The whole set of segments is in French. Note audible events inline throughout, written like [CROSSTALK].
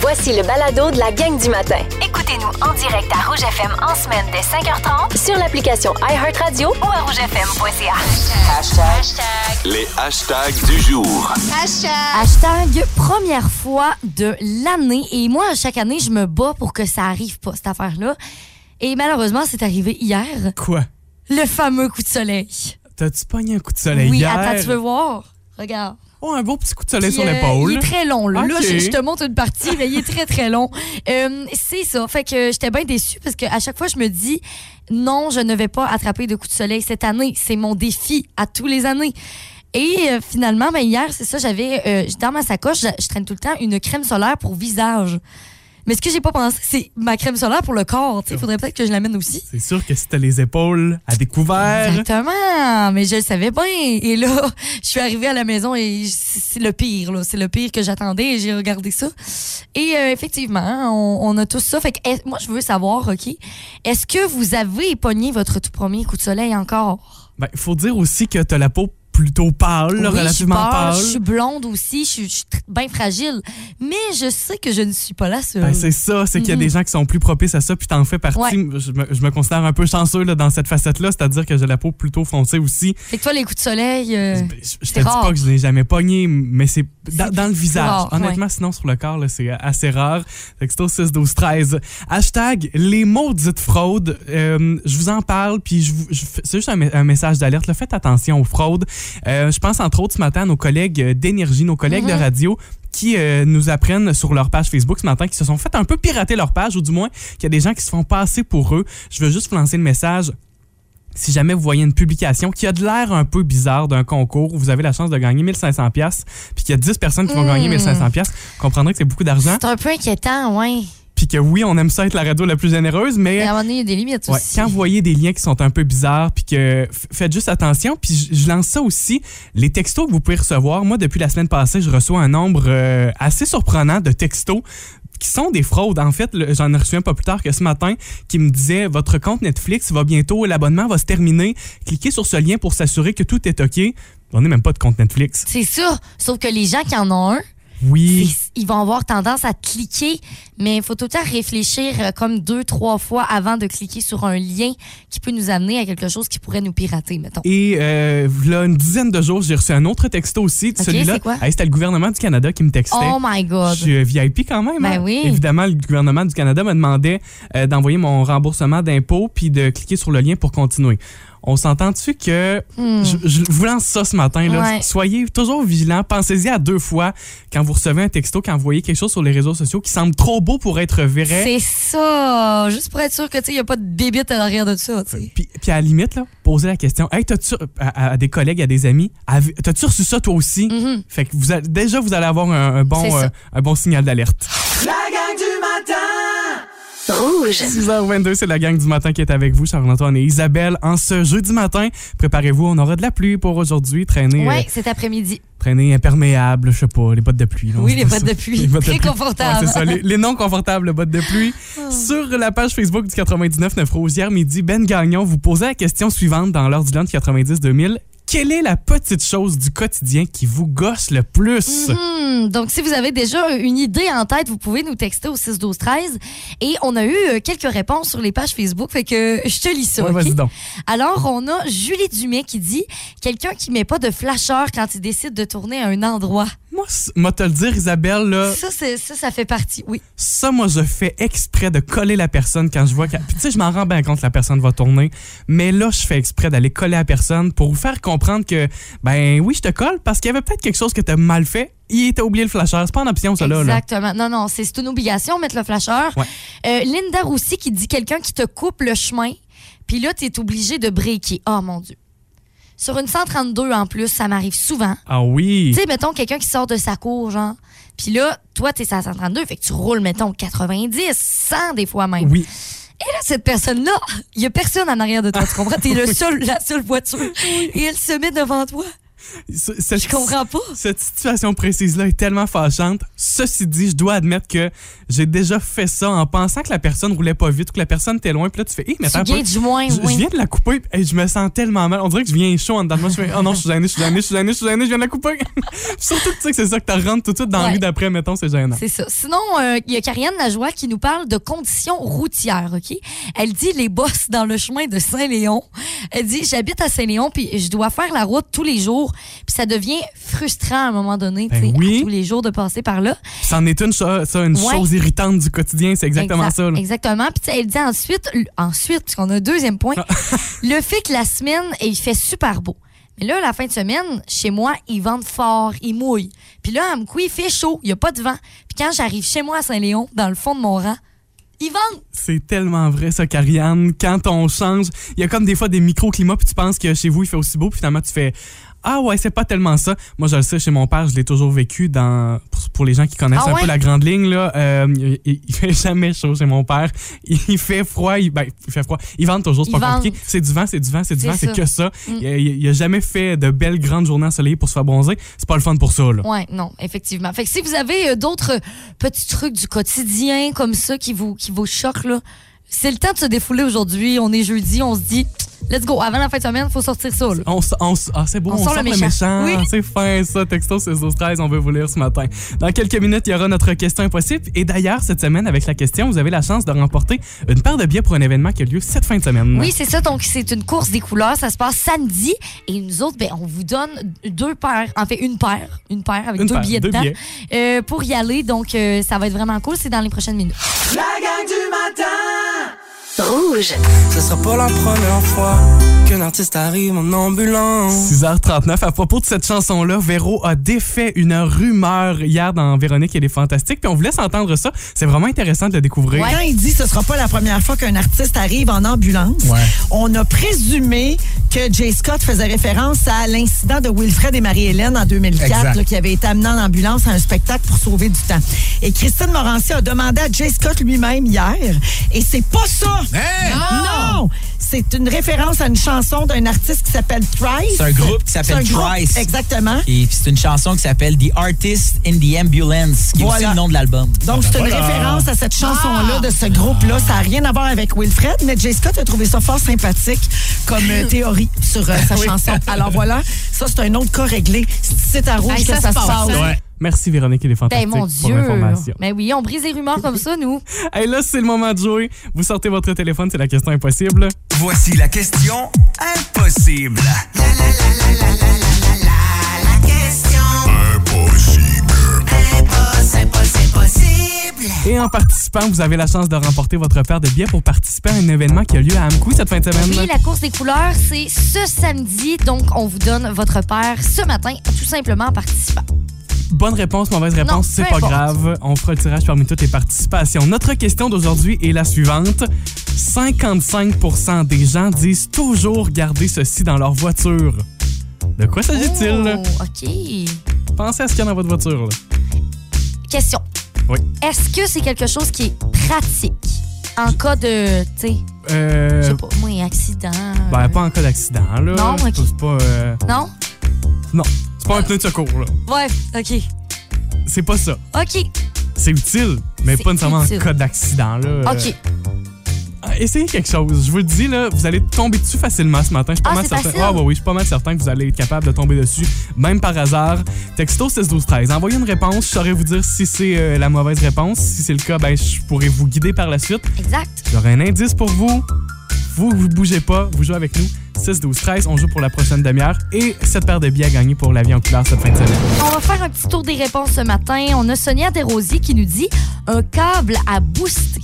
Voici le balado de la gang du matin. Écoutez-nous en direct à Rouge FM en semaine dès 5h30 Sur l'application iHeartRadio ou à rougefm.ca. Les hashtags du jour. Hashtag première fois de l'année. Et moi, chaque année, je me bats pour que ça arrive pas, cette affaire-là. Et malheureusement, c'est arrivé hier. Quoi? Le fameux coup de soleil. T'as-tu pogné un coup de soleil oui, hier? attends, tu veux voir? Regarde. Oh, un beau petit coup de soleil Puis, sur euh, l'épaule. il est très long. Là, Là, Ok. je, je te montre une partie, mais il est très, très long. Euh, c'est ça. Fait que j'étais bien déçue parce qu'à chaque fois, je me dis non, je ne vais pas attraper de coup de soleil cette année. C'est mon défi à tous les années. Et euh, finalement, ben, hier, c'est ça, j'avais dans ma sacoche, je, je traîne tout le temps une crème solaire pour visage. Mais ce que j'ai pas pensé, c'est ma crème solaire pour le corps. Il faudrait peut-être que je l'amène aussi. C'est sûr que si t'as les épaules à découvert, Exactement, mais je le savais bien. Et là, [LAUGHS] je suis arrivée à la maison et c'est le pire, là. C'est le pire que j'attendais et j'ai regardé ça. Et euh, effectivement, on, on a tous ça. Fait que, moi, je veux savoir, OK, est-ce que vous avez pogné votre tout premier coup de soleil encore? ben, faut dire aussi que t'as la peau plutôt pâle, Oui, relativement je suis pâle. Je suis blonde aussi, je suis, je suis tr- bien fragile. Mais je sais que je ne suis pas la seule. Ben, c'est ça, c'est qu'il y a Mhm. des gens qui sont plus propices à ça, puis t'en fais partie. Ouais. Je, me, je me considère un peu chanceux là, dans cette facette-là, c'est-à-dire que j'ai la peau plutôt foncée aussi. fait que toi, les coups de soleil, euh, Ben, je je te c'est dis pas que je n'ai jamais pogné, mais c'est dans, C'est dans le visage. rare, Honnêtement, sinon sur le corps, c'est assez rare. Texto 6 12 13. Hashtag les maudites fraudes. Euh, je vous en parle, puis je je c'est juste un, me- un message d'alerte. Faites attention aux fraudes. Euh, je pense entre autres ce matin à nos collègues euh, d'énergie, nos collègues de radio qui euh, nous apprennent sur leur page Facebook ce matin, qui se sont fait un peu pirater leur page, ou du moins qu'il y a des gens qui se font passer pour eux. Je veux juste vous lancer le message si jamais vous voyez une publication qui a de l'air un peu bizarre d'un concours où vous avez la chance de gagner 1500 pièces puis qu'il y a 10 personnes qui vont Mm. gagner 1500 pièces, vous comprendrez que c'est beaucoup d'argent c'est un peu inquiétant, ouais. Puis que oui, on aime ça être la radio la plus généreuse mais Mais à un moment donné, il y a des limites Ouais, aussi. quand vous voyez des liens qui sont un peu bizarres, puis que faites juste attention. Puis je, lance ça aussi, les textos que vous pouvez recevoir. Moi, depuis la semaine passée, je reçois un nombre euh, assez surprenant de textos qui sont des fraudes. En fait, j'en ai reçu un pas plus tard que ce matin qui me disait votre compte Netflix va bientôt, l'abonnement va se terminer. Cliquez sur ce lien pour s'assurer que tout est OK. On n'est même pas de compte Netflix. C'est ça. Sauf que les gens qui en ont un, Oui. ils vont avoir tendance à cliquer, mais il faut tout le temps réfléchir euh, comme deux, trois fois avant de cliquer sur un lien qui peut nous amener à quelque chose qui pourrait nous pirater, mettons. Et euh, là, une dizaine de jours, j'ai reçu un autre texto aussi. OK, Celui-là? Hey, c'était le gouvernement du Canada qui me textait. Oh my God. Je suis euh, VIP quand même. Ben hein? oui. Évidemment, le gouvernement du Canada me demandait euh, d'envoyer mon remboursement d'impôts puis de cliquer sur le lien pour continuer. On s'entend dessus que Hmm. je, je vous lance ça ce matin. Là. Ouais. Soyez toujours vigilants. Pensez-y à deux fois quand vous recevez un texto, quand vous voyez quelque chose sur les réseaux sociaux qui semble trop beau pour être vrai. C'est ça. Juste pour être sûr que tu a pas de bébite à l'arrière de ça. Puis, puis à la limite, là, posez la question. Hey, t'as-tu à, à des collègues, à des amis, t'as-tu reçu ça toi aussi? Mhm. Fait que vous déjà, vous allez avoir un, un bon, euh, un bon signal d'alerte. Rouge. 6h22, c'est la gang du matin qui est avec vous, Charles-Antoine et Isabelle. En ce jeudi matin, préparez-vous, on aura de la pluie pour aujourd'hui. Traîner, Ouais, euh, cet après-midi. traîner imperméable, je sais pas, les bottes de pluie. Oui, les bottes de pluie. [LAUGHS] Les bottes de Très pluie. confortables. Ouais, c'est ça, les, les non confortables bottes de pluie. Sur la page Facebook du 99 Rose, hier midi, Ben Gagnon vous posait la question suivante dans l'heure du lunch 90-2000. Quelle est la petite chose du quotidien qui vous gosse le plus? Hmm, donc, si vous avez déjà une idée en tête, vous pouvez nous texter au 6 12 13 Et on a eu euh, quelques réponses sur les pages Facebook, fait que je te lis ça. Ouais, OK? vas-y donc. Alors, on a Julie Dumais qui dit quelqu'un qui met pas de flasheur quand il décide de tourner à un endroit. Moi, moi te le dire, Isabelle, là, Ça, ça, ça fait partie, oui. Ça, moi, je fais exprès de coller la personne quand je vois que. Puis, tu sais, je m'en rends bien compte que la personne va tourner. Mais là, je fais exprès d'aller coller la personne pour vous faire comprendre que, ben oui, je te colle parce qu'il y avait peut-être quelque chose que tu as mal fait. Il t'a oublié le flasheur. C'est pas en option, ça, là. Exactement. Non, non, c'est une obligation, mettre le flasheur. Ouais. Euh, Linda Roussy qui dit quelqu'un qui te coupe le chemin, puis là, tu es obligé de breaker. Oh mon Dieu. Sur une 132 en plus, ça m'arrive souvent. Ah oui. Tu sais, mettons quelqu'un qui sort de sa cour, genre. Puis là, toi, t'es à 132, fait que tu roules, mettons, 90, 100 des fois même. Oui. Et là, cette personne-là, il y a personne en arrière de toi, tu comprends? T'es le [LAUGHS] seul, la seule voiture. Et elle se met devant toi. Ce- cette- Je comprends pas. Cette situation précise-là est tellement fâchante. Ceci dit, je dois admettre que j'ai déjà fait ça en pensant que la personne roulait pas vite ou que la personne était loin. Puis là, tu fais, hé, mais Tu attends du moins, Je, je viens de la couper et je me sens tellement mal. On dirait que je viens chaud en dedans de moi. Je fais, oh non, je suis gêné, je suis gêné, je suis gêné, je suis gêné, je viens de la couper. [LAUGHS] Surtout que tu sais que c'est ça que tu rentres tout de suite dans la Ouais. rue d'après, mettons, c'est gênant. C'est ça. Sinon, euh, il y a Karianne Lajoie qui nous parle de conditions routières, OK? Elle dit les bosses dans le chemin de Saint-Léon. Elle dit j'habite à Saint-Léon puis je dois faire la route tous les jours puis ça devient frustrant à un moment donné, Ben oui. à tous les jours de passer par là. C'en est une, ça, une Ouais. chose irritante du quotidien, c'est exactement Exact- ça. là. Exactement. Puis tu sais, elle dit ensuite, ensuite, parce qu'on a un deuxième point, [LAUGHS] le fait que la semaine, il fait super beau. Mais là, la fin de semaine, chez moi, ils vendent fort, ils mouillent. Puis là, à Mkoui, il fait chaud, il n'y a pas de vent. Puis quand j'arrive chez moi à Saint-Léon, dans le fond de mon rang, ils vendent. C'est tellement vrai, ça, Karianne. Quand on change, il y a comme des fois des microclimats, puis tu penses que chez vous, il fait aussi beau, puis finalement, tu fais Ah ouais, c'est pas tellement ça. Moi, je le sais, chez mon père, je l'ai toujours vécu dans. Pour, les gens qui connaissent Ah un peu la grande ligne, là, euh, il, il- fait [LAUGHS] jamais chaud chez mon père. Il fait froid, il, ben, il fait froid. Il vente toujours, c'est pas vente. compliqué. C'est du vent, c'est du vent, c'est du vent, c'est que ça. Mm. Il, il- il a jamais fait de belles grandes journées ensoleillées pour se faire bronzer. C'est pas le fun pour ça, là. Ouais, non, effectivement. Fait que si vous avez euh, d'autres euh, petits trucs du quotidien comme ça qui vous, qui vous choquent, là, c'est le temps de se défouler aujourd'hui. On est jeudi, on se dit, let's go. Avant la fin de semaine, faut sortir ça, là. On, on ah, c'est beau, On on, sort sort le le méchant. méchant. Oui. C'est fin, ça. Texto 16 12 13, on veut vous lire ce matin. Dans quelques minutes, il y aura notre question impossible. Et d'ailleurs, cette semaine, avec la question, vous avez la chance de remporter une paire de billets pour un événement qui a lieu cette fin de semaine. Oui, c'est ça. Donc, c'est une course des couleurs. Ça se passe samedi. Et nous autres, ben, on vous donne deux paires. En fait, une paire. Une paire avec Une deux paire, billets deux dedans. billets. euh, pour y aller. Donc, euh, ça va être vraiment cool. C'est dans les prochaines minutes. La gang du matin Rouge. Ce sera pas la première fois qu'un artiste arrive en ambulance. 6h39. À propos de cette chanson-là, Véro a défait une rumeur hier dans Véronique et les Fantastiques. Puis on vous laisse entendre ça. C'est vraiment intéressant de le découvrir. Quand il dit ce sera pas la première fois qu'un artiste arrive en ambulance, on a présumé que Jay Scott faisait référence à l'incident de Wilfred et Marie-Hélène en 2004, là, qui avait été amené en ambulance à un spectacle pour sauver du temps. Et Christine Morancy a demandé à Jay Scott lui-même hier, et c'est pas ça. Non! C'est une référence à une chanson d'un artiste qui s'appelle Trice. C'est un groupe qui s'appelle Trice. Exactement. Et puis c'est une chanson qui s'appelle The Artist in the Ambulance, qui est Voilà. aussi le nom de l'album. Donc, c'est une référence à cette chanson-là de ce groupe-là. Ça n'a rien à voir avec Wilfred, mais Jay Scott a trouvé ça fort sympathique comme euh, théorie sur euh, sa [LAUGHS] chanson. Alors voilà, ça, c'est un autre cas réglé. C'est à rouge Hey, que ça se se passe. passe. Ouais. Merci Véronique et les Ben, Fantastiques mon pour Dieu. l'information. Mais oui, on brise les rumeurs comme ça, nous. [LAUGHS] Hey, là, c'est le moment de jouer. Vous sortez votre téléphone, c'est la question impossible. Voici la question impossible. Et en participant, vous avez la chance de remporter votre paire de billets pour participer à un événement qui a lieu à Amkoui cette fin de semaine. Oui, la course des couleurs, c'est ce samedi. Donc, on vous donne votre paire ce matin, tout simplement en participant. Bonne réponse, mauvaise réponse, c'est pas importe. grave. On fera le tirage parmi toutes les participations. Notre question d'aujourd'hui est la suivante. 55% des gens disent toujours garder ceci dans leur voiture. De quoi s'agit-il? Oh, OK. Pensez à ce qu'il y a dans votre voiture. là. Question. Oui. Est-ce que c'est quelque chose qui est pratique? En cas de, tu sais, je Euh, sais pas, moi, accident? ben, pas en cas d'accident, là. Non, ok. pas, euh, Non? Non, c'est pas un pneu de secours, là. Ouais, OK. C'est pas ça. OK. C'est utile, mais pas nécessairement en cas d'accident, là. Euh, OK. Essayez quelque chose. Je vous le dis, là, vous allez tomber dessus facilement ce matin. Je suis pas Ah, mal certain. Ah, oui, je suis pas mal certain que vous allez être capable de tomber dessus, même par hasard. Texto 6 12 13. Envoyez une réponse. Je saurais vous dire si c'est euh, la mauvaise réponse. Si c'est le cas, ben, je pourrais vous guider par la suite. Exact. J'aurai un indice pour vous. Vous, vous bougez pas. Vous jouez avec nous. 6 12 13. On joue pour la prochaine demi-heure. Et cette paire de billets à gagner pour la vie en couleur cette fin de semaine. On va faire un petit tour des réponses ce matin. On a Sonia Desrosiers qui nous dit un câble à booster.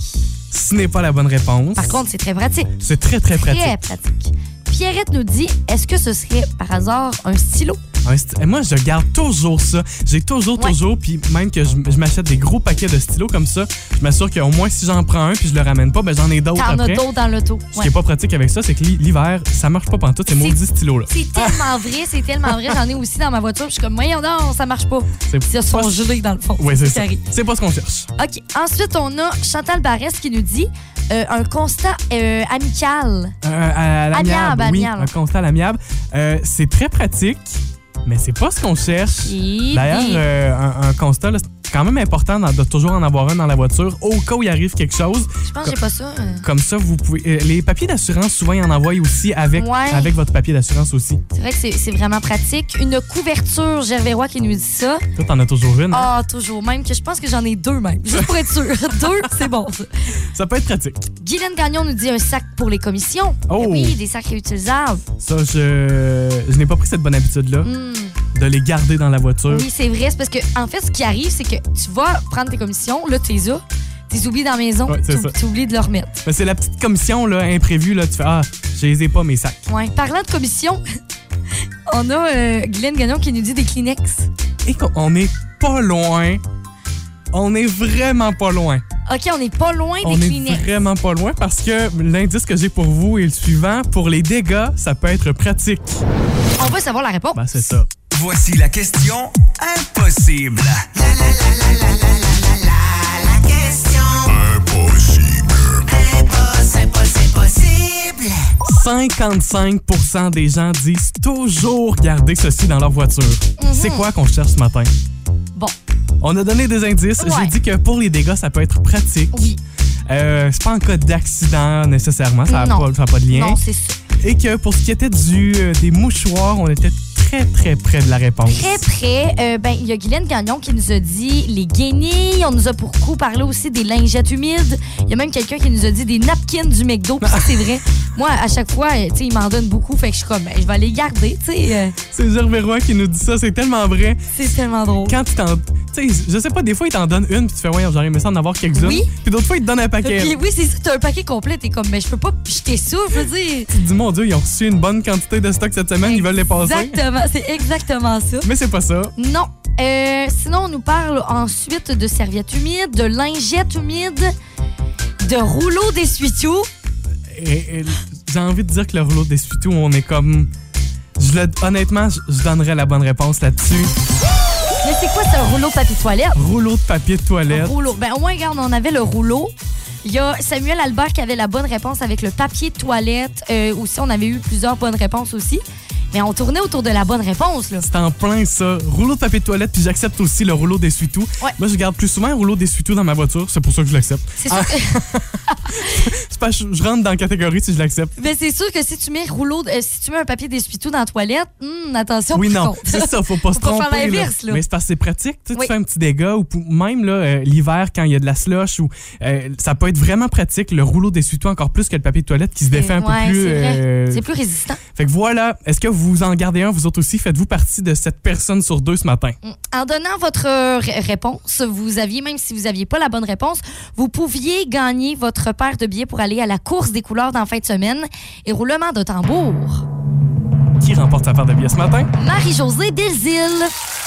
Ce n'est pas la bonne réponse. Par contre, c'est très pratique. c'est très, très pratique. Très pratique. Pierrette nous dit est-ce que ce serait par hasard un stylo? Et Moi, je garde toujours ça. J'ai toujours, Ouais. toujours, puis même que je, je m'achète des gros paquets de stylos comme ça, je m'assure qu'au moins si j'en prends un puis je le ramène pas, ben j'en ai d'autres T'en as après. d'autres dans l'auto. Ce qui est pas pratique avec ça, c'est que l'hi- l'hiver, ça marche pas pantoute, ces C'est- maudits stylos-là. C'est tellement vrai, c'est tellement vrai. J'en ai aussi dans ma voiture. Je suis comme, voyons non, ça marche pas. C'est sont pas- gelés dans le fond. Ouais, c'est ça. C'est pas ce qu'on cherche. OK. Ensuite, on a Chantal Barès qui nous dit euh, un constat euh, amical. Euh, Amiable, oui, amiable. un constat à l'amiable. Euh, c'est très pratique, Mais c'est pas ce qu'on cherche. D'ailleurs, euh, un, un constat, là, quand même important de toujours en avoir un dans la voiture au cas où il arrive quelque chose. je pense que j'ai pas ça. euh. Comme ça, vous pouvez. euh, les papiers d'assurance, souvent, ils en envoient aussi avec, Ouais. avec votre papier d'assurance aussi. C'est vrai que c'est- c'est vraiment pratique. Une couverture Gervais Roy qui nous dit ça. Toi, t'en as toujours une. hein? Ah, toujours. Même que je pense que j'en ai deux, même. Juste pour être sûr. [LAUGHS] deux, c'est bon. ça. Ça peut être pratique. Guylaine Gagnon nous dit un sac pour les commissions. Oh. Eh Oui, des sacs réutilisables. Ça, je, je n'ai pas pris cette bonne habitude-là Hmm. De les garder dans la voiture. Oui, c'est vrai. C'est parce que, en fait, ce qui arrive, c'est que tu vas prendre tes commissions, là, tu les as, tu les oublies dans la maison, Ouais, tu oublies de le remettre. Mais c'est la petite commission là, imprévue. Là, tu fais Ah, je les ai pas, mes sacs. Ouais. Parlant de commission, [LAUGHS] on a euh, Guylaine Gagnon qui nous dit des Kleenex. Et on est pas loin. On est vraiment pas loin. OK, on n'est pas loin On des est Kleenex. vraiment pas loin parce que l'indice que j'ai pour vous est le suivant. Pour les dégâts, ça peut être pratique. On va savoir la réponse. Ben, c'est ça. Voici la question impossible. 55% des gens disent toujours garder ceci dans leur voiture. C'est quoi qu'on cherche ce matin? Bon, On a donné des indices. Ouais. J'ai dit que pour les dégâts, ça peut être pratique. oui. Euh, c'est pas en cas d'accident nécessairement, ça n'a Non. pas, pas de lien. Non, c'est ça. Et que pour ce qui était du, euh, des mouchoirs, on était très très près de la réponse. Très près, euh, ben, il y a Guylaine Gagnon qui nous a dit les guenilles. On nous a beaucoup parlé aussi des lingettes humides. Il y a même quelqu'un qui nous a dit des napkins du McDo. Puis ça, c'est vrai. [LAUGHS] Moi, à chaque fois, euh, tu il m'en donne beaucoup. Fait que je suis comme, ben, je vais les garder. Tu sais, euh, C'est Gervais Roy qui nous dit ça, c'est tellement vrai. c'est tellement drôle. Quand. Tu sais, je sais pas, des fois, il t'en donne une, puis tu fais, ouais, j'aurais aimé ça en avoir quelques-unes. Oui. Puis d'autres fois, il te donne un paquet. Puis oui, c'est ça, t'as un paquet complet. T'es comme, mais je peux pas jeter ça. Je veux dire. Tu te dis, mon Dieu, ils ont reçu une bonne quantité de stock cette semaine, ils veulent les passer. Exactement, c'est exactement ça. Mais c'est pas ça. Non. Euh, sinon, on nous parle ensuite de serviettes humides, de lingettes humides, de rouleaux d'essuie-tout. Et- et J'ai envie de dire que le rouleau d'essuie-tout, on est comme. Je le- honnêtement, je, je donnerais la bonne réponse là-dessus. C'est quoi ce rouleau de papier toilette? Rouleau de papier de toilette. Rouleau. Ben, au moins, regarde, on avait le rouleau. Il y a Samuel Albert qui avait la bonne réponse avec le papier de toilette. Euh, aussi, on avait eu plusieurs bonnes réponses aussi. Mais on tournait autour de la bonne réponse, là. C'est en plein ça. Rouleau de papier de toilette, puis j'accepte aussi le rouleau d'essuie-tout. Ouais. Moi, je garde plus souvent un rouleau d'essuie-tout dans ma voiture, c'est pour ça que je l'accepte. C'est sûr, [LAUGHS] C'est pas, je, je rentre dans la catégorie si je l'accepte. ben, c'est sûr que si tu mets rouleau, de- euh, si tu mets un papier d'essuie-tout dans la toilette, hum, attention. Oui, non, c'est ça, faut pas [LAUGHS] se faire tromper. là. l'inverse, là. Mais c'est parce que c'est pratique. Tu, sais, tu Oui. fais un petit dégât ou pou- même là, euh, l'hiver, quand il y a de la slush, ou, euh, ça peut être vraiment pratique, le rouleau d'essuie-tout, encore plus que le papier de toilette qui se défait un Ouais, peu plus. c'est vrai. euh, C'est plus résistant. Fait que voilà, est-ce que vous en gardez un, vous autres aussi? Faites-vous partie de cette personne sur deux ce matin? En donnant votre euh, ré- réponse, vous aviez, même si vous n'aviez pas la bonne réponse, vous pouviez gagner votre paire de billets pour aller à la course des couleurs dans la fin de semaine. Et roulement de tambour. Qui remporte sa part de billets ce matin? Marie-Josée Delzille.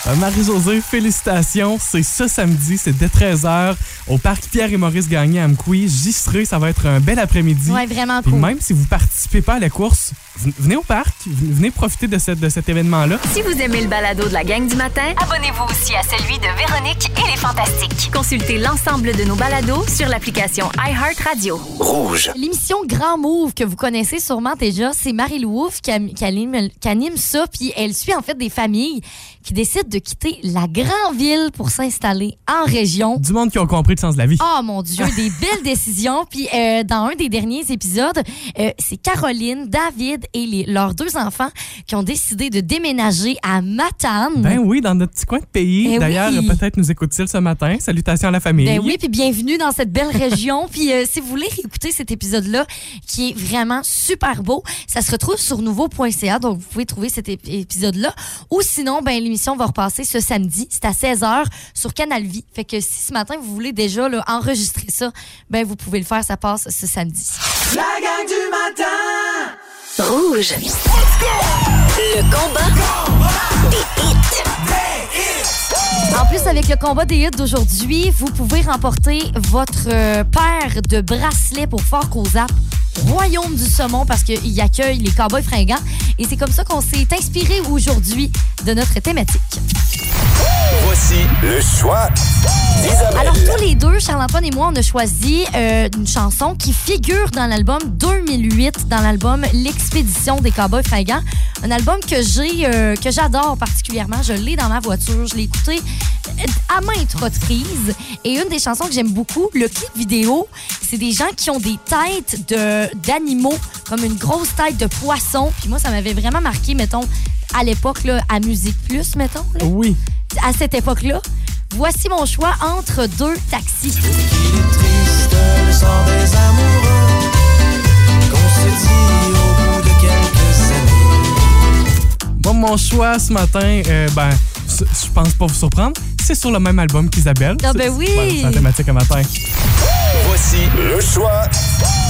Euh, Marie-Josée, félicitations. C'est ce samedi, c'est dès 13h au parc Pierre et Maurice Gagné à Amqui. J'y serai, ça va être un bel après-midi. Ouais, vraiment Puis cool. même si vous participez pas à la course, ven- venez au parc, ven- venez profiter de, cette- de cet événement-là. Si vous aimez le balado de la gang du matin, abonnez-vous aussi à celui de Véronique et les Fantastiques. Consultez l'ensemble de nos balados sur l'application iHeartRadio. Rouge. L'émission Grand Move que vous connaissez sûrement déjà, c'est Marie-Lou qui, anime, qui anime ça. Puis elle suit en fait des familles qui décident de quitter la grande ville pour s'installer en région. Du monde qui ont compris le sens de la vie. Oh mon Dieu, des [LAUGHS] belles décisions. Puis euh, dans un des derniers épisodes, euh, c'est Caroline, David et les- leurs deux enfants qui ont décidé de déménager à Matane. Ben oui, dans notre petit coin de pays. Eh D'ailleurs, oui. peut-être nous écoute-t-il ce matin. Salutations à la famille. Ben oui, puis bienvenue dans cette belle région. [LAUGHS] puis euh, si vous voulez écouter cet épisode-là, qui est vraiment super beau, ça se retrouve sur nouveau.ca, donc vous pouvez trouver cet ép- épisode-là. Ou sinon, ben l'émission va repasser ce samedi, c'est à 16h sur Canal Vie. Fait que si ce matin vous voulez déjà là, enregistrer ça, ben vous pouvez le faire, ça passe ce samedi. La gang du matin! Rouge. Le combat des hits. En plus, avec le combat des hits d'aujourd'hui, vous pouvez remporter votre euh, paire de bracelets pour Fort Cozap, Royaume du Saumon, parce qu'il accueille les cowboys fringants. Et c'est comme ça qu'on s'est inspiré aujourd'hui de notre thématique. Voici le choix d'Isabelle. Alors, tous les deux, Charles-Antoine et moi, on a choisi euh, une chanson qui figure dans l'album 2008, dans l'album L'Expédition des Cowboys fringants. Un album que j'ai, euh, que j'adore particulièrement. Je l'ai dans ma voiture. Je l'ai écouté euh, à maintes reprises. Et une des chansons que j'aime beaucoup, le clip vidéo, c'est des gens qui ont des têtes de, d'animaux, comme une grosse tête de poisson. Puis moi, ça m'avait vraiment marqué, mettons, à l'époque, là, à Musique Plus, mettons. là. Oui. À cette époque-là. Voici mon choix entre deux taxis. triste le sort des amoureux qu'on se dit au bout de quelques années. Moi, mon choix ce matin, euh, ben, je pense pas vous surprendre, c'est sur le même album qu'Isabelle. Ah, ben oui! C'est la thématique un matin. Voici le choix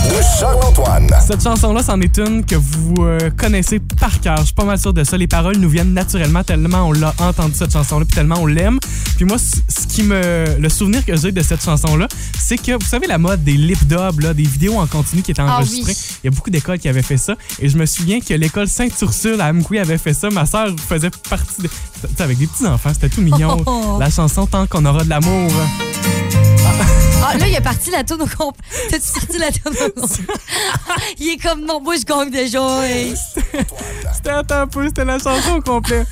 de Charles-Antoine. Cette chanson-là, c'en est une que vous euh, connaissez par cœur. Je suis pas mal sûr de ça. Les paroles nous viennent naturellement tellement on l'a entendu cette chanson-là, puis tellement on l'aime. Puis moi, ce qui me, le souvenir que j'ai de cette chanson-là, c'est que vous savez la mode des lip dubs, là, des vidéos en continu qui étaient Ah enregistrées. oui. Il y a beaucoup d'écoles qui avaient fait ça. Et je me souviens que l'école Sainte-Ursule à Amkoui avait fait ça. Ma sœur faisait partie de, tu sais, avec des petits enfants, c'était tout mignon. Oh. [LAUGHS] La chanson tant qu'on aura de l'amour. Ah, là, il est parti la tourne au complet. T'as-tu parti la tourne au complet? il est comme, non, moi, je gagne déjà. C'était attends un peu, c'était la chanson au complet.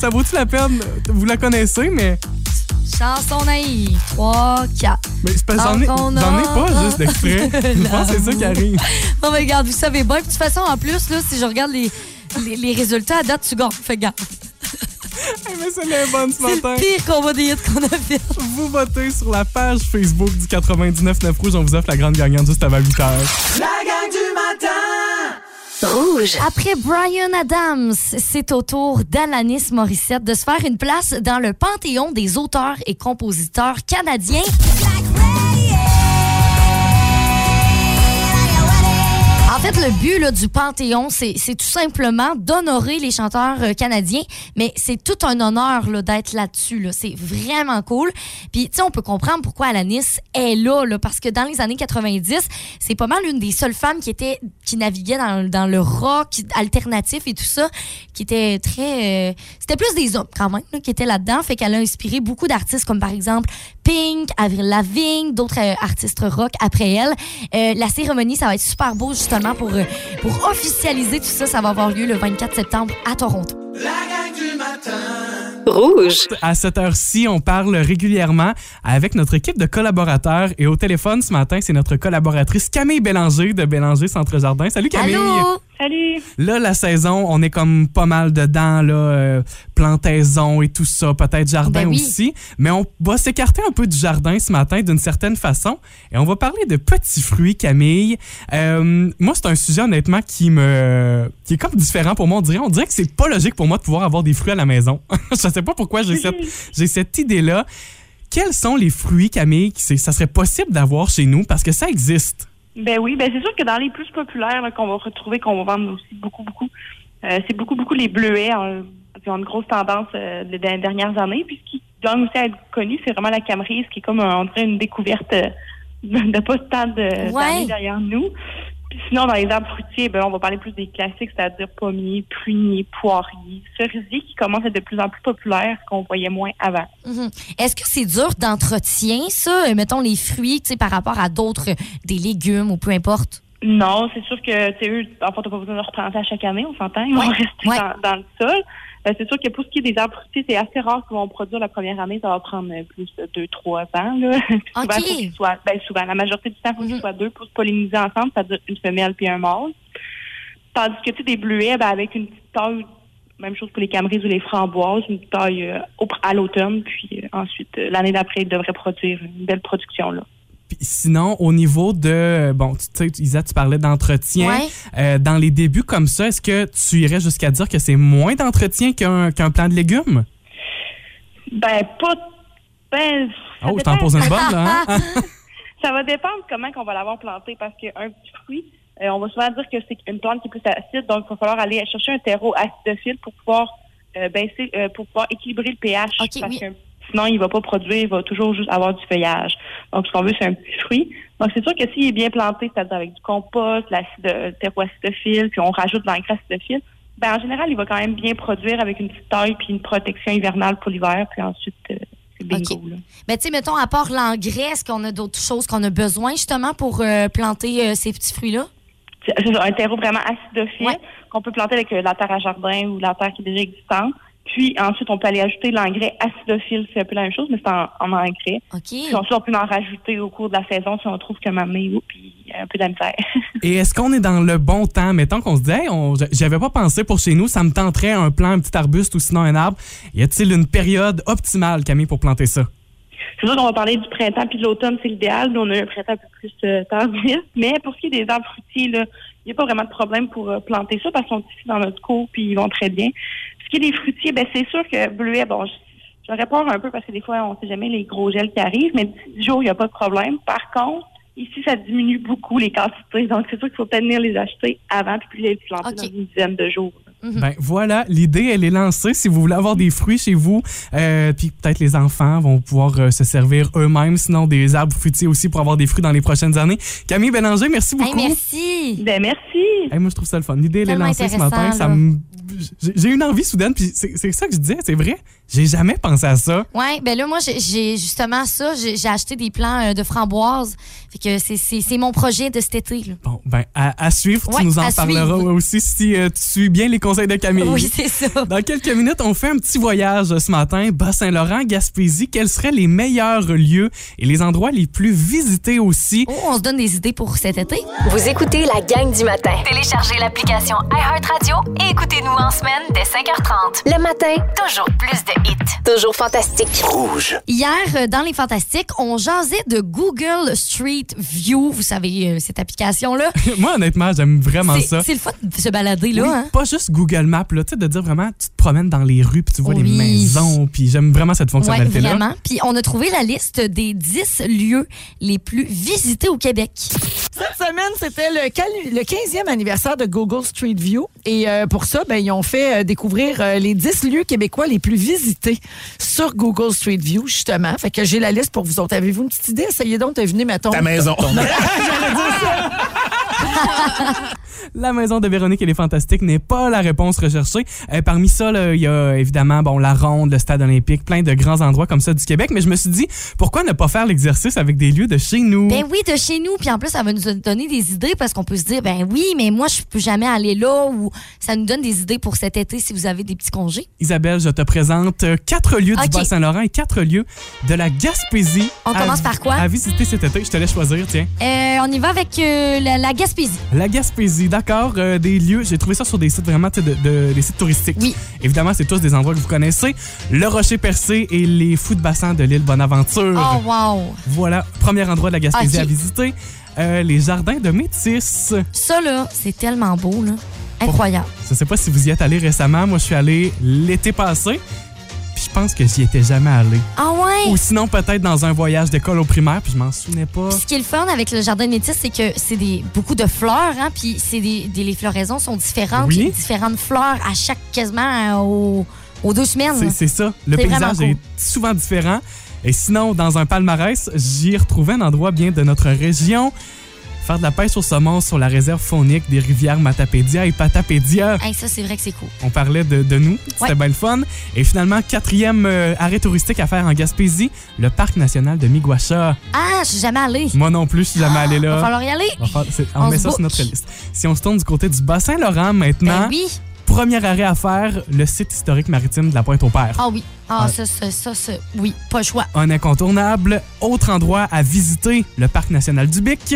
Ça vaut-tu la peine? Vous la connaissez, mais Chanson naïve. 3, 4. Mais c'est parce que j'en ai, pas juste d'extrait. [LAUGHS] Je pense que c'est ça qui arrive. Non, mais regarde, vous savez bien. De toute façon, en plus, là, si je regarde les, les, les résultats à date, tu gagnes. Fait garde. Hey, mais c'est la bonne ce C'est matin. le pire combat des hits qu'on a fait. Vous votez sur la page Facebook du 99.9 Rouge. On vous offre la grande gagnante juste avant 8 heures. La gang du matin Rouge. Après Brian Adams, c'est au tour d'Alanis Morissette de se faire une place dans le panthéon des auteurs et compositeurs canadiens. Fait, le but là, du Panthéon, c'est tout simplement d'honorer les chanteurs euh, canadiens, mais c'est tout un honneur d'être là-dessus. Là. C'est vraiment cool. Puis, tu sais, on peut comprendre pourquoi Alanis est là, là, parce que dans les années 90, c'est pas mal une des seules femmes qui était qui naviguait dans, le rock alternatif et tout ça, qui était très... euh, C'était plus des hommes, quand même, qui étaient là-dedans. Fait qu'elle a inspiré beaucoup d'artistes, comme par exemple Pink, Avril Lavigne, d'autres euh, artistes rock après elle. Euh, la cérémonie, ça va être super beau, justement, pour, euh, pour officialiser tout ça. Ça va avoir lieu le 24 septembre à Toronto. Rouge. À cette heure-ci, on parle régulièrement avec notre équipe de collaborateurs. Et au téléphone ce matin, c'est notre collaboratrice Camille Bélanger de Bélanger Centre Jardin. Salut Camille! Allô? Salut! Là, la saison, on est comme pas mal dedans, là, euh, plantaison et tout ça, peut-être jardin Ben oui. aussi. Mais on va s'écarter un peu du jardin ce matin d'une certaine façon et on va parler de petits fruits, Camille. Euh, moi, c'est un sujet honnêtement qui me, qui est comme différent pour moi. On dirait, on dirait que c'est pas logique pour moi de pouvoir avoir des fruits à la maison. [LAUGHS] Je sais pas pourquoi j'ai cette, j'ai cette idée-là. Quels sont les fruits, Camille, que c'est- ça serait possible d'avoir chez nous parce que ça existe? Ben oui, ben c'est sûr que dans les plus populaires là, qu'on va retrouver, qu'on va vendre aussi beaucoup, beaucoup, euh, c'est beaucoup, beaucoup les bleuets qui ont une grosse tendance euh, des dernières années. Puis ce qui gagne aussi à être connu, c'est vraiment la camerise, qui est comme, euh, on dirait, une découverte euh, [LAUGHS] de pas tant de- Ouais. d'années derrière nous. Puis sinon, dans les arbres fruitiers, ben, on va parler plus des classiques, c'est-à-dire pommiers, pruniers, poiriers, cerisiers, qui commencent à être de plus en plus populaires, qu'on voyait moins avant. Mhm. Est-ce que c'est dur d'entretien, ça? Euh, Mettons les fruits, par rapport à d'autres, euh, des légumes ou peu importe. Non, c'est sûr que, tu sais, eux, en fait, t'as pas besoin de replanter à chaque année, on s'entend. Ils vont rester ouais. dans, dans le sol. Euh, c'est sûr que pour ce qui est des arbres fruitiers, c'est assez rare qu'ils vont produire la première année. Ça va prendre euh, plus de deux, trois ans, là. Puis [LAUGHS] souvent, Ok. faut qu'ils soient, ben, souvent, la majorité du temps, il faut qu'ils Mhm. soient deux pour se polliniser ensemble, c'est-à-dire une femelle puis un mâle. Tandis que, tu sais, des bleuets, ben, avec une petite taille, même chose pour les camerises ou les framboises, une petite taille euh, à l'automne, puis euh, ensuite, l'année d'après, ils devraient produire une belle production, là. Sinon, au niveau de, bon, tu sais, Isa, tu parlais d'entretien. Ouais. Euh, dans les débuts comme ça, est-ce que tu irais jusqu'à dire que c'est moins d'entretien qu'un qu'un plant de légumes? Ben, pas. Ben, Oh, je t'en pose une bonne, là. hein? [LAUGHS] [LAUGHS] Ça va dépendre comment qu'on va l'avoir planté parce qu'un petit fruit, euh, on va souvent dire que c'est une plante qui est plus acide, donc il va falloir aller chercher un terreau acidophile pour pouvoir euh, baisser, euh, pour pouvoir équilibrer le pH. Ok, parce oui. que sinon, il va pas produire, il va toujours juste avoir du feuillage. Donc, ce qu'on veut, c'est un petit fruit. Donc, c'est sûr que s'il est bien planté, c'est-à-dire avec du compost, l'acide, euh, terreau acidophile, puis on rajoute de l'engrais acidophile, Ben, en général, il va quand même bien produire avec une petite taille puis une protection hivernale pour l'hiver. Puis ensuite, euh, c'est bingo. OK. là. Ben, tu sais, mettons, à part l'engrais, est-ce qu'on a d'autres choses qu'on a besoin justement pour euh, planter euh, ces petits fruits-là? C'est un terreau vraiment acidophile Ouais. qu'on peut planter avec la terre à jardin ou la terre qui est déjà existante. Puis ensuite, on peut aller ajouter l'engrais acidophile. C'est un peu la même chose, mais c'est en, en engrais. OK. Puis ensuite, on peut en rajouter au cours de la saison si on trouve donné, oups, puis un peu de la misère. [LAUGHS] Et est-ce qu'on est dans le bon temps? Mettons qu'on se dit, hey, on- j'avais pas pensé pour chez nous, ça me tenterait un plant, un petit arbuste ou sinon un arbre. Y a-t-il une période optimale, Camille, pour planter ça? C'est sûr qu'on va parler du printemps puis de l'automne, c'est l'idéal. On a eu un printemps un peu plus euh, tardif. [LAUGHS] Mais pour ce qui est des arbres fruitiers, il n'y a pas vraiment de problème pour euh, planter ça parce qu'ils sont ici dans notre cour puis ils vont très bien. Ce qui est des fruitiers, ben c'est sûr que bleuet, bon, j- j'aurais peur un peu parce que des fois, on sait jamais les gros gels qui arrivent, mais 10 jours, il n'y a pas de problème. Par contre, ici, ça diminue beaucoup les quantités. Donc, c'est sûr qu'il faut peut-être venir les acheter avant puis les planter dans une dizaine de jours. Ben voilà, l'idée, elle est lancée. Si vous voulez avoir des fruits chez vous, euh, puis peut-être les enfants vont pouvoir euh, se servir eux-mêmes, sinon des arbres fruitiers aussi pour avoir des fruits dans les prochaines années. Camille Bélanger, merci beaucoup. Hey, merci. Ben, merci. Hey, moi, je trouve ça le fun. L'idée, elle est lancée ce matin. Ça me- J'ai une envie soudaine, puis c'est c'est ça que je disais, c'est vrai. J'ai jamais pensé à ça. Ouais, ben là, moi, j'ai- justement ça. J'ai acheté des plants euh, de framboises. Fait que c'est- c'est c'est mon projet de cet été. là. Bon, ben, à, à suivre, Ouais, tu nous en parleras suivre. aussi si euh, tu suis bien les conseils de Camille. Oui, c'est ça. Dans quelques minutes, on fait un petit voyage ce matin. Bas-Saint-Laurent, Gaspésie. Quels seraient les meilleurs lieux et les endroits les plus visités aussi? Oh, on se donne des idées pour cet été. Vous écoutez la gang du matin. Téléchargez l'application iHeartRadio et écoutez-nous en semaine dès 5h30. Le matin, toujours plus de hits. Toujours fantastique. Rouge. Hier, euh, dans les Fantastiques, on jasait de Google Street View. Vous savez, euh, cette application-là. [LAUGHS] Moi, honnêtement, j'aime vraiment ça. c'est le fun de se balader, là. Oui, hein? Pas juste Google Maps, là, tu sais, de dire vraiment, tu te promènes dans les rues puis tu vois les maisons, puis j'aime vraiment cette fonctionnalité-là. vraiment. Puis on a trouvé la liste des 10 lieux les plus visités au Québec. Cette semaine, c'était le, cal- le 15e anniversaire de Google Street View. Et euh, pour ça, ben, ils ont fait euh, découvrir euh, les 10 lieux québécois les plus visités sur Google Street View, justement. Fait que j'ai la liste pour vous autres. Avez-vous une petite idée? Essayez donc de venir, mettons. Ta maison. [LAUGHS] [LAUGHS] La maison de Véronique et les Fantastiques n'est pas la réponse recherchée. Euh, parmi ça, il y a évidemment bon, la Ronde, le Stade olympique, plein de grands endroits comme ça du Québec. Mais je me suis dit, pourquoi ne pas faire l'exercice avec des lieux de chez nous? Ben oui, de chez nous. Puis en plus, ça va nous donner des idées parce qu'on peut se dire, ben oui, mais moi, je peux jamais aller là. Ou ça nous donne des idées pour cet été si vous avez des petits congés. Isabelle, je te présente euh, quatre lieux du Bas-Saint-Laurent et quatre lieux de la Gaspésie. On commence par quoi? À visiter cet été. Je te laisse choisir, tiens. Euh, on y va avec euh, la, la Gaspésie. La Gaspésie, d'accord. euh, des lieux, j'ai trouvé ça sur des sites vraiment, de, de- des sites touristiques. Oui. Évidemment, c'est tous des endroits que vous connaissez. Le Rocher Percé et les fous de bassin de l'île Bonaventure. Oh, wow. Voilà, premier endroit de la Gaspésie à visiter. Euh, les jardins de Métis. Ça, là, c'est tellement beau, là. Incroyable. Je sais pas si vous y êtes allé récemment. Moi, je suis allé l'été passé. Puis je pense que j'y étais jamais allé. Ah ouais? Ou sinon, peut-être dans un voyage d'école au primaire, puis je m'en souvenais pas. Puis ce qui est le fun avec le jardin de métis, c'est que c'est des beaucoup de fleurs, hein, puis c'est des, des- les floraisons sont différentes, Oui. différentes fleurs à chaque quasiment euh, aux, aux deux semaines. C'est c'est ça. Le paysage cool. est souvent différent. Et sinon, dans un palmarès, j'y ai retrouvé un endroit bien de notre région. Faire de la pêche au saumon sur la réserve faunique des rivières Matapédia et Patapédia. Hey, ça, c'est vrai que c'est cool. On parlait de, de nous, c'était bien le fun. Et finalement, quatrième euh, arrêt touristique à faire en Gaspésie, le parc national de Miguacha. Ah, je suis jamais allée. Moi non plus, je suis jamais allé Il va là. falloir y aller. On, va faire- c'est- on On met ça sur notre liste. Si on se tourne du côté du Bas-Saint-Laurent maintenant, Ben oui. premier arrêt à faire, le site historique maritime de la Pointe-au-Père. Ah oui. Ah, Ouais. ça, ça, ça, ça, oui, pas le choix. Un incontournable. Autre endroit à visiter, le parc national du Bic.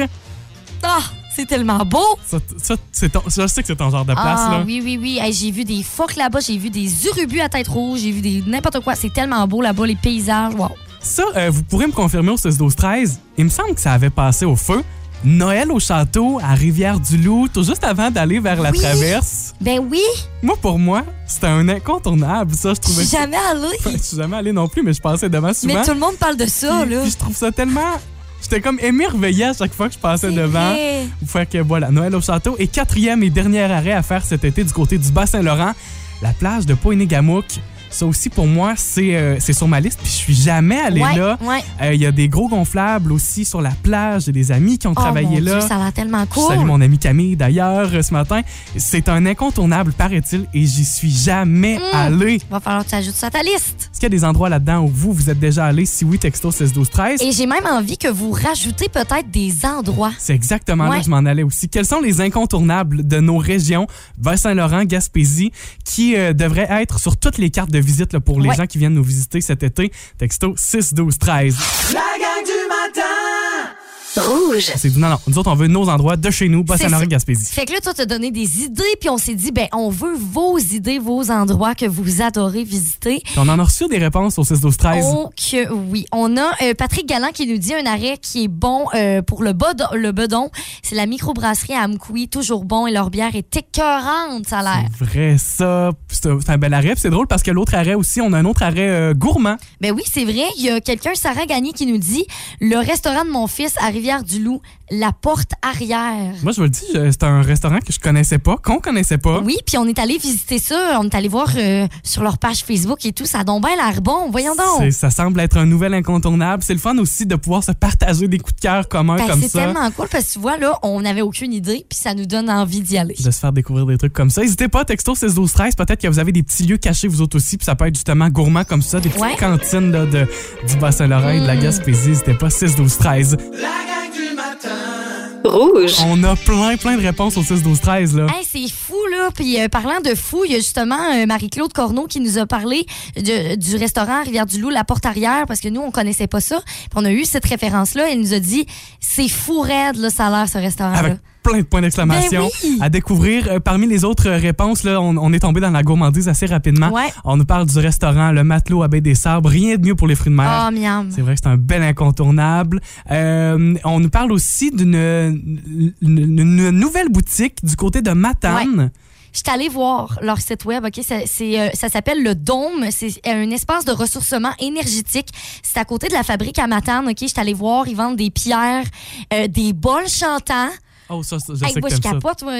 Ah, c'est tellement beau. Ça, je sais que c'est ton genre de place. Ah là. oui, oui, oui. Hey, j'ai vu des phoques là-bas, j'ai vu des urubus à tête rouge, j'ai vu des n'importe quoi. C'est tellement beau là-bas, les paysages. Wow. Ça, euh, vous pourrez me confirmer au 16 12 13 Il me semble que ça avait passé au feu. Noël au château à Rivière-du-Loup, tout juste avant d'aller vers la Oui. traverse. Ben oui, Moi, pour moi, c'était un incontournable. Ça, je je trouvais [LAUGHS] suis jamais allée. Je suis jamais allé non plus, mais je passais devant souvent. Mais tout le monde parle de ça, là. puis je trouve ça tellement. J'étais comme émerveillé à chaque fois que je passais devant. Fait que voilà, Noël au château. Et quatrième et dernier arrêt à faire cet été du côté du Bas-Saint-Laurent, la plage de Poinégamouk. Ça aussi, pour moi, c'est euh, sur ma liste. Puis je suis jamais allé Ouais, là. ouais. Euh, Il y a des gros gonflables aussi sur la plage. J'ai des amis qui ont Oh travaillé mon là. Dieu, ça a l'air tellement Je cool. salue mon ami Camille d'ailleurs euh, ce matin. C'est un incontournable, paraît-il, et j'y suis jamais Mm. allé. Va falloir que tu ajoutes ça à ta liste. Est-ce qu'il y a des endroits là-dedans où vous, vous êtes déjà allé? Si oui, texto 16 12 13. Et j'ai même envie que vous rajoutez peut-être des endroits. C'est exactement là que je m'en allais aussi. Quels sont les incontournables de nos régions, Val-Saint-Laurent, Gaspésie, qui euh, devraient être sur toutes les cartes de visite là, pour les Ouais. gens qui viennent nous visiter cet été? Texto 6 12 13. La gang du matin Rouge. On s'est dit non, non, nous autres, on veut nos endroits de chez nous, ça. Gaspésie. Fait que là, toi, t'as donné des idées, puis on s'est dit, ben, on veut vos idées, vos endroits que vous adorez visiter. Puis on en a reçu des réponses au 6 12 13. Oh que oui. On a euh, Patrick Galland qui nous dit un arrêt qui est bon euh, pour le, bedon, le bedon. C'est la microbrasserie à Amkoui, toujours bon et leur bière est écœurante, ça a l'air. C'est vrai, ça. C'est un, bel arrêt. C'est drôle parce que l'autre arrêt aussi, on a un autre arrêt euh, gourmand. Ben oui, c'est vrai. Il y a quelqu'un, Sarah Gagné, qui nous dit le restaurant de mon fils à Rivière-du-Loup, la porte arrière. Moi, je vous le dis, je- c'est un restaurant que je connaissais pas, qu'on connaissait pas. Oui, puis on est allé visiter ça. On est allé voir euh, sur leur page Facebook et tout. Ça a donc bien l'air bon. Voyons donc. C'est- Ça semble être un nouvel incontournable. C'est le fun aussi de pouvoir se partager des coups de cœur communs Ben, comme c'est ça. tellement cool parce que tu vois, là, on n'avait aucune idée, puis ça nous donne envie d'y aller. De se faire découvrir des trucs comme ça. N'hésitez pas, texto 16 12 13 Peut-être que vous avez des petits lieux cachés, vous autres aussi. Puis ça peut être justement gourmand comme ça. Des petites Ouais. cantines là, de, du Bas-Saint-Laurent et de la Mm. Gaspésie. N'hésitez pas, 6 12 13 La du Rouge. On a plein, plein de réponses au 6 12 13 là. Hey, c'est fou, là. Puis euh, parlant de fou, il y a justement euh, Marie-Claude Corneau qui nous a parlé de- du restaurant Rivière-du-Loup, la porte arrière, parce que nous, on connaissait pas ça. Puis on a eu cette référence-là. Elle nous a dit c'est fou raide, là, ça a l'air, ce restaurant-là. Avec plein de points d'exclamation Ben oui. à découvrir. Euh, parmi les autres réponses, là, on, on est tombé dans la gourmandise assez rapidement. Ouais. On nous parle du restaurant Le Matelot à Baie des Sabres. Rien de mieux pour les fruits de mer. Oh. C'est vrai que c'est un bel incontournable. Euh, on nous parle aussi d'une une- une nouvelle boutique du côté de Matane. Je suis allée voir leur site web, OK? Ça, euh, ça s'appelle le Dôme. C'est euh, un espace de ressourcement énergétique. C'est à côté de la fabrique à Matane, OK? Je suis allée voir, ils vendent des pierres, euh, des bols chantants. Oh, ça, ça, je Hey, sais moi, que je capote. moi.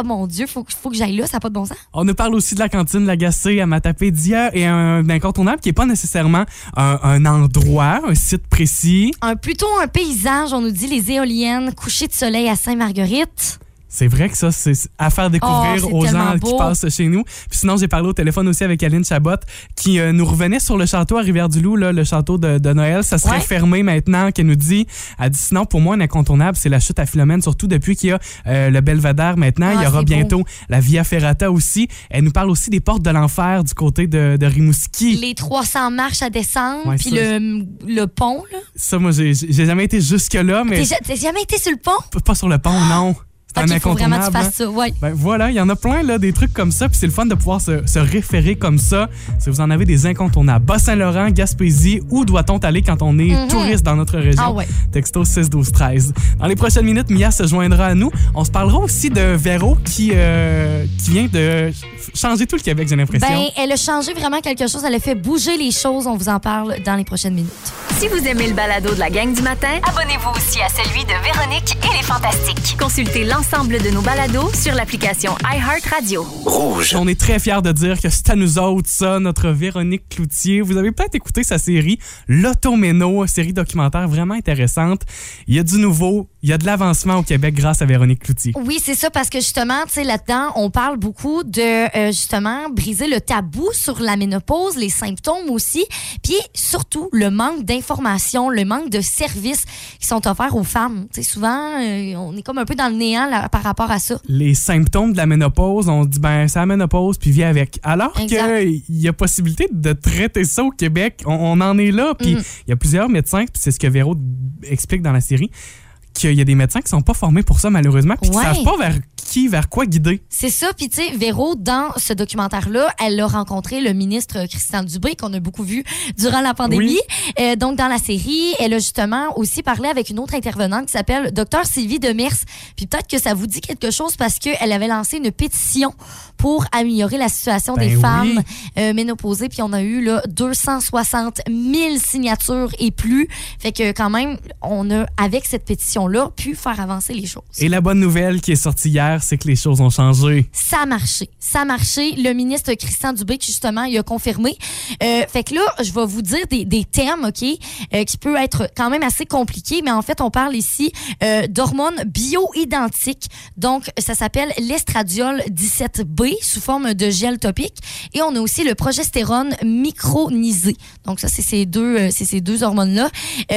Oh mon Dieu, faut, faut que j'aille là, ça n'a pas de bon sens. On nous parle aussi de la cantine Lagacé à Matapédia et un incontournable qui n'est pas nécessairement un, un endroit, un site précis. Un, plutôt un paysage, on nous dit les éoliennes, coucher de soleil à Saint-Marguerite. C'est vrai que ça, c'est à faire découvrir Oh, aux gens qui passent chez nous. Puis sinon, j'ai parlé au téléphone aussi avec Aline Chabot qui euh, nous revenait sur le château à Rivière-du-Loup, là, le château de, de Noël. Ça serait Ouais. fermé maintenant, qu'elle nous dit. Elle dit sinon, pour moi, un incontournable, c'est la chute à Philomène, surtout depuis qu'il y a euh, le Belvedere maintenant. Ah, Il y aura c'est bientôt la Via Ferrata aussi. Elle nous parle aussi des portes de l'enfer du côté de, de Rimouski. Les 300 marches à descendre, Ouais, puis le, le pont. là. Ça, moi, j'ai j'ai jamais été jusque-là, mais T'es ja- T'as jamais été sur le pont? pas sur le pont, non. C'est un faut vraiment que tu incontournable. fasses ça. Ouais. Ben voilà, il y en a plein là, des trucs comme ça, puis c'est le fun de pouvoir se, se référer comme ça. Si vous en avez des incontournables, Bas-Saint-Laurent, Gaspésie, où doit-on aller quand on est Mhm. touriste dans notre région? Ah ouais. Texto 6 12 13. Dans les prochaines minutes, Mia se joindra à nous. On se parlera aussi de Véro qui euh, qui vient de ch- changer tout le Québec, j'ai l'impression. Ben, elle a changé vraiment quelque chose. Elle a fait bouger les choses. On vous en parle dans les prochaines minutes. Si vous aimez le balado de la gang du matin, abonnez-vous aussi à celui de Véronique et les Fantastiques. Consultez l'ensemble de nos balados sur l'application iHeartRadio. Rouge. On est très fiers de dire que c'est à nous autres, ça, notre Véronique Cloutier. Vous avez peut-être écouté sa série L'Automéno, série documentaire vraiment intéressante. Il y a du nouveau, il y a de l'avancement au Québec grâce à Véronique Cloutier. Oui, c'est ça, parce que justement, tu sais, là-dedans, on parle beaucoup de, euh, justement, briser le tabou sur la ménopause, les symptômes aussi, puis surtout le manque d'informations, le manque de services qui sont offerts aux femmes. Tu sais, souvent, euh, on est comme un peu dans le néant là, par rapport à ça. les symptômes de la ménopause, on dit ben c'est la ménopause puis viens avec. Alors qu'il y a possibilité de traiter ça au Québec, on, on en est là. Puis il Mhm. y a plusieurs médecins, puis c'est ce que Véro explique dans la série, qu'il y a des médecins qui sont pas formés pour ça malheureusement, puis qui Ouais. savent pas vers qui, vers quoi guider. C'est ça. Puis, tu sais, Véro, dans ce documentaire-là, elle a rencontré le ministre Christian Dubé, qu'on a beaucoup vu durant la pandémie. Euh, donc, dans la série, elle a justement aussi parlé avec une autre intervenante qui s'appelle Dr Sylvie Demers. Puis, peut-être que ça vous dit quelque chose parce qu'elle avait lancé une pétition pour améliorer la situation Ben des oui. femmes euh, ménopausées. Puis, on a eu là, 260 000 signatures et plus. Fait que, quand même, on a, avec cette pétition informations-là pu faire avancer les choses. Et la bonne nouvelle qui est sortie hier, c'est que les choses ont changé. Ça a marché. Ça a marché. Le ministre Christian Dubé, qui justement, il a confirmé. Euh, fait que là, je vais vous dire des, des thèmes, OK, euh, qui peuvent être quand même assez compliqués, mais en fait, on parle ici euh, d'hormones bioidentiques. Donc, ça s'appelle l'estradiol 17B sous forme de gel topique. Et on a aussi le progestérone micronisé. Donc, ça, c'est ces deux, ces deux hormones-là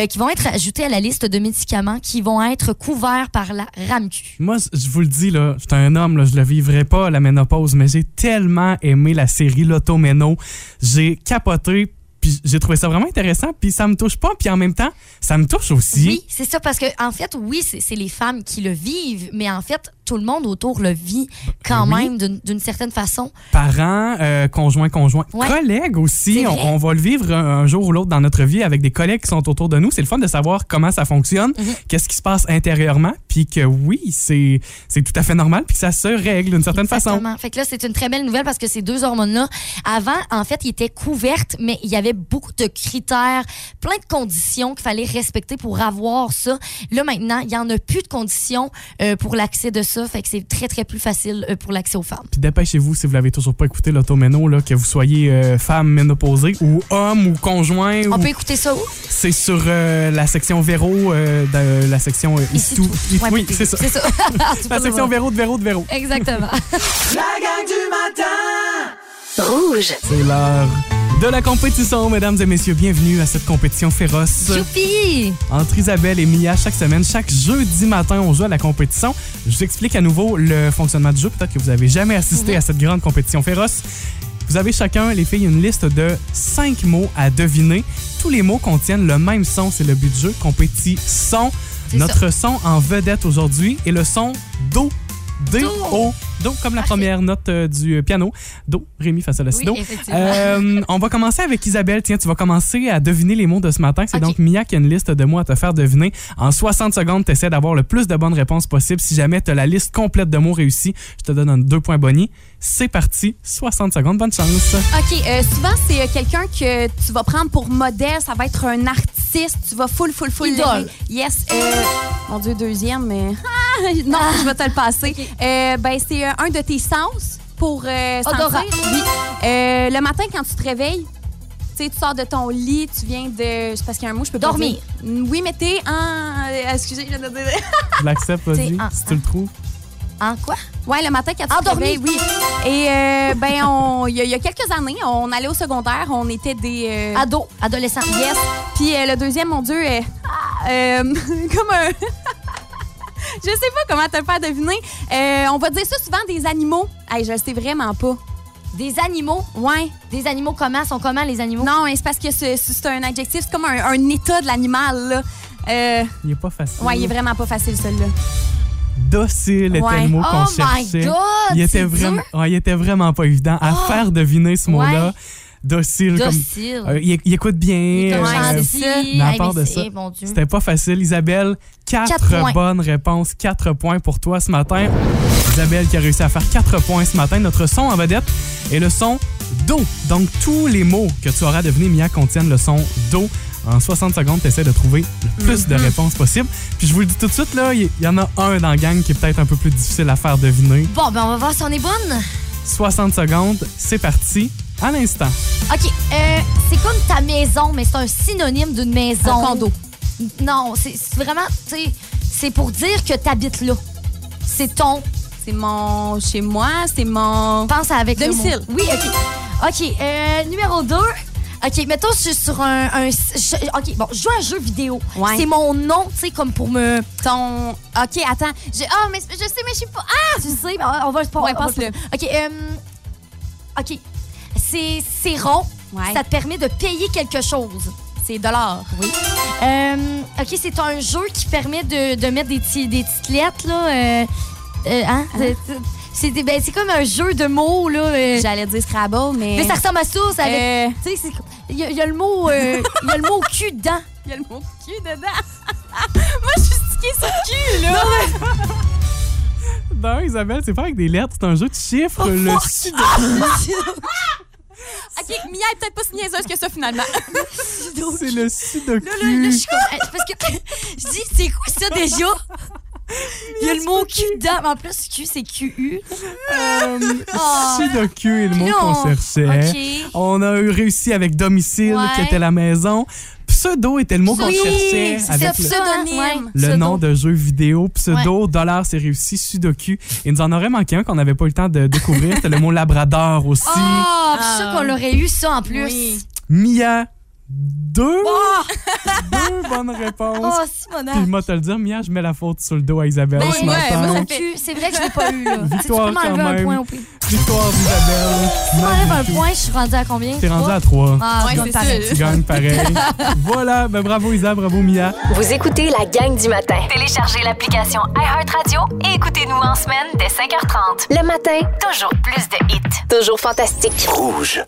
qui vont être ajoutées à la liste de médicaments qui vont être couverts par la RAMQ. Moi, je vous le dis, là, j'étais un homme, là, je le vivrai pas, la ménopause, mais j'ai tellement aimé la série L'Automéno. J'ai capoté, puis j'ai trouvé ça vraiment intéressant, puis ça me touche pas, puis en même temps, ça me touche aussi. Oui, c'est ça, parce que en fait, oui, c'est les femmes qui le vivent, mais en fait, tout le monde autour le vit quand oui. même d'une- certaine façon. Parents, euh, conjoints, conjoints, Ouais. collègues aussi. On, va le vivre un, un jour ou l'autre dans notre vie avec des collègues qui sont autour de nous. C'est le fun de savoir comment ça fonctionne, Mhm. qu'est-ce qui se passe intérieurement, puis que oui, c'est tout à fait normal, puis que ça se règle d'une certaine façon. Exactement. Fait que là, c'est une très belle nouvelle parce que ces deux hormones-là, avant, en fait, ils étaient couvertes, mais il y avait beaucoup de critères, plein de conditions qu'il fallait respecter pour avoir ça. Là, maintenant, il y en a plus de conditions euh, pour l'accès de ça. Fait que c'est très, très plus facile euh, pour l'accès aux femmes. Puis dépêchez-vous si vous l'avez toujours pas écouté l'automéno, là, que vous soyez euh, femme ménopausée ou homme ou conjoint. On ou- peut écouter ça où? C'est sur euh, la section Véro, euh, de la section euh, Ici tout. tout. Ouais, oui, c'est ça. C'est ça. [LAUGHS] [LAUGHS] La section. Véro de Véro de Véro. Exactement. [LAUGHS] La gang du matin Rouge. C'est l'heure de la compétition, mesdames et messieurs. Bienvenue à cette compétition féroce. Youpi! Entre Isabelle et Mia, chaque semaine, chaque jeudi matin, on joue à la compétition. Je vous explique à nouveau le fonctionnement du jeu. Peut-être que vous avez jamais assisté Mhm. à cette grande compétition féroce. Vous avez chacun, les filles, une liste de cinq mots à deviner. Tous les mots contiennent le même son. C'est le but du jeu. Compétition. Notre son en vedette aujourd'hui est le son Do. Do. Do, comme la Parfait. première note euh, du piano. Do, Rémi face à la Oui. Euh, on va commencer avec Isabelle. Tiens, tu vas commencer à deviner les mots de ce matin. C'est donc Mia qui a une liste de mots à te faire deviner. En 60 secondes, tu essaies d'avoir le plus de bonnes réponses possible. Si jamais tu as la liste complète de mots réussis, je te donne un deux points bonus. C'est parti. 60 secondes. Bonne chance. OK, euh, souvent, c'est euh, quelqu'un que tu vas prendre pour modèle. Ça va être un artiste. Tu vas full, full, full. Idole. Yes. euh, mon Dieu, deuxième, mais... Ah, [LAUGHS] non, je vais te le passer. Euh, ben, c'est euh, un de tes sens pour euh, Odorat. Oui. Euh, le matin, quand tu te réveilles, tu sais, tu sors de ton lit, tu viens de... C'est parce qu'il y a un mot, je peux Dormir. pas dire. Oui, mais t'es en... euh, Excusez, je viens de dire... Je l'accepte, vas-y, C'est en- si tu le trouves. En quoi? Ouais, le matin quand tu te Endormi. réveilles, oui. Et euh, ben, on- il y, a- il y a quelques années, on allait au secondaire, on était des... euh, Ado, adolescent. Yes. Puis euh, le deuxième, mon Dieu, euh, ah, euh, [LAUGHS] comme un... je sais pas comment te le faire deviner. Euh, on va dire ça souvent des animaux. Hey, je le sais vraiment pas. Des animaux? Ouais. Des animaux comment? Sont comment les animaux? Non, mais c'est parce que c'est c'est un adjectif. C'est comme un, un état de l'animal, là. Euh, Il est pas facile. ouais, il est vraiment pas facile, celui-là. Docile était Ouais. le mot qu'on Oh my cherchait. God! il était vraiment, ouais, il était vraiment pas évident à Oh! faire deviner ce mot-là. Ouais. Docile, comme. Euh, il, il écoute bien. Il euh, gentil. mais à part de ça. C'était pas facile. Isabelle, quatre, Quatre points. bonnes réponses, quatre points pour toi ce matin. Isabelle qui a réussi à faire quatre points ce matin. Notre son en vedette est le son Do. Donc, tous les mots que tu auras devenus, Mia, contiennent le son Do. En 60 secondes, tu essaies de trouver le plus de réponses possible. Puis je vous le dis tout de suite, là, il y, y en a un dans la gang qui est peut-être un peu plus difficile à faire deviner. Bon, ben on va voir si on est bonne. 60 secondes, c'est parti. À l'instant. OK. euh, c'est comme ta maison, mais c'est un synonyme d'une maison. Un condo. Non, c'est vraiment, tu sais, c'est pour dire que tu habites là. C'est ton. C'est mon... Chez moi, c'est mon... Pense avec le Domicile. mot. Oui, OK. OK, euh, numéro 2. OK, mettons, je suis sur un. un- je- OK, bon, je joue à un jeu vidéo. Ouais. C'est mon nom, tu sais, comme pour me. Ton... OK, attends. Je... Ah, mais je sais, mais je suis pas... Ah! Tu sais, on va le Ouais, on va passe-le. OK, euh, OK. C'est c'est rond. Ouais. Ça te permet de payer quelque chose. C'est de l'or. Oui. Euh, OK, c'est un jeu qui permet de, de mettre des, petits, des petites lettres, là. euh, euh, hein? C'est des- ben, c'est comme un jeu de mots, là. euh, J'allais dire Scrabble, mais... mais ça ressemble à ça. ça avec- Euh, Tu sais, c'est- il y, a- il y a le mot, euh, il y a le mot cul dedans. [LAUGHS] Il y a le mot cul dedans. [LAUGHS] Moi, je suis stickée sur cul, là. [LAUGHS] Non, Isabelle, c'est pas avec des lettres, c'est un jeu de chiffres. Oh, le fuck! OK, Mia est peut-être pas si niaiseuse que ça, finalement. [LAUGHS] C'est le sudoku. Là, là, je suis comme. eh, Parce que [LAUGHS] je dis, c'est quoi ça déjà? Il y a le mot Q dedans. Mais en plus, Q, c'est QU. Euh, Oh. Sudoku est le mot Non. qu'on cherchait. OK. On a eu réussi avec domicile, Ouais. qui était la maison. Pseudo était le mot qu'on cherchait c'est avec le, pseudonyme. Le pseudo. nom de jeu vidéo. Pseudo, dollar, c'est réussi. Sudoku. Il nous en aurait manqué un qu'on n'avait pas eu le temps de découvrir. C'était le mot labrador aussi. Ah, puis je suis sûre qu'on l'aurait eu ça en plus. Oui. Mia, deux, Oh, deux bonnes réponses. oh Puis Simona. moi, te le dire, Mia, je mets la faute sur le dos à Isabelle Ben, ce ouais, matin. fait- c'est vrai que je l'ai pas eu. là. Tu sais, Tu Victoire peux m'enlever quand un point au pire. Victoire d'Isabelle. Tu m'enlèves un point, je suis rendue à combien? T'es rendu Trois? à trois. Ah, Ouais, c'est pareil. Tu gagnes pareil. [LAUGHS] voilà, ben bravo Isa, bravo Mia. Vous écoutez la gang du matin. Téléchargez l'application iHeartRadio et écoutez-nous en semaine dès 5h30. Le matin, Toujours plus de hits. toujours fantastique. Rouge.